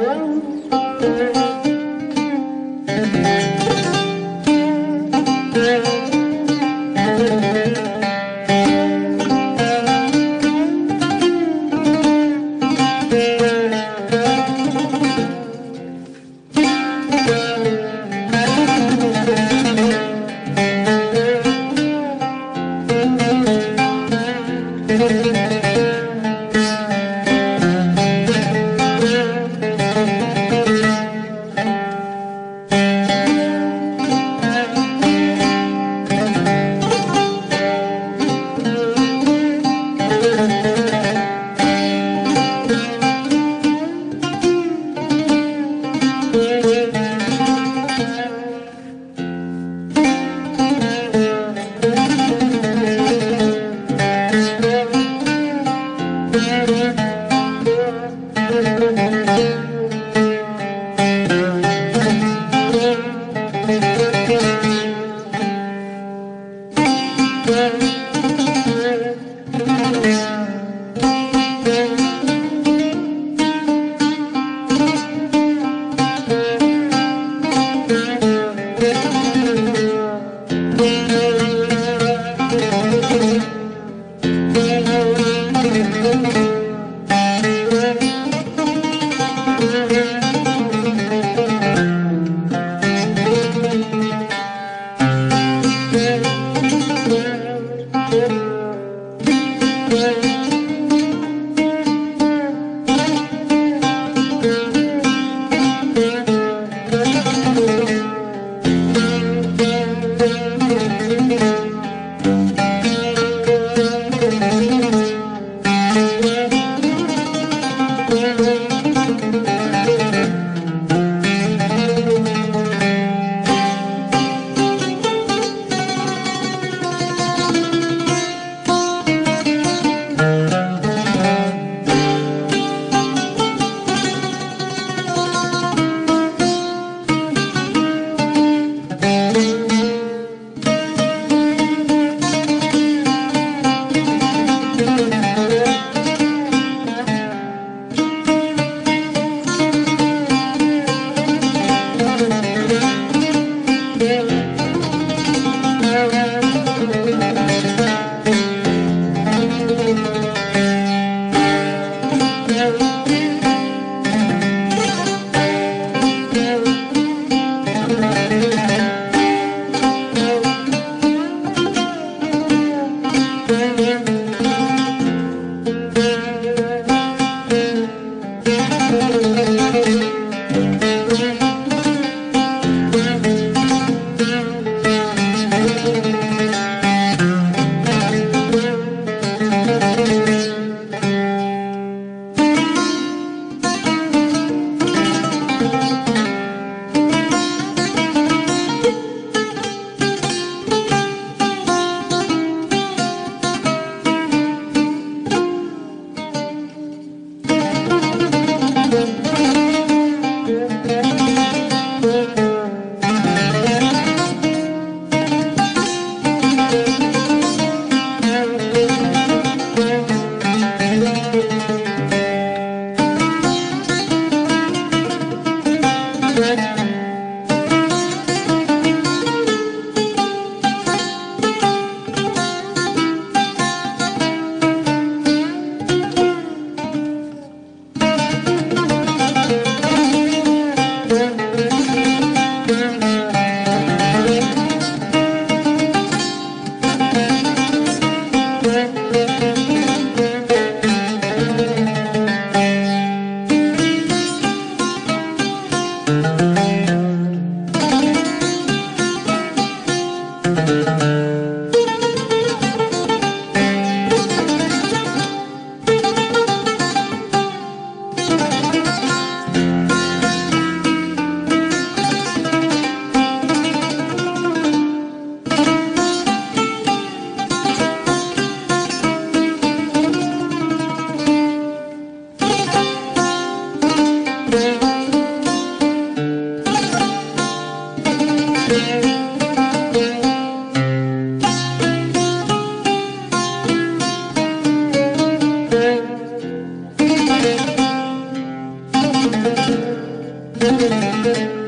You. Müzik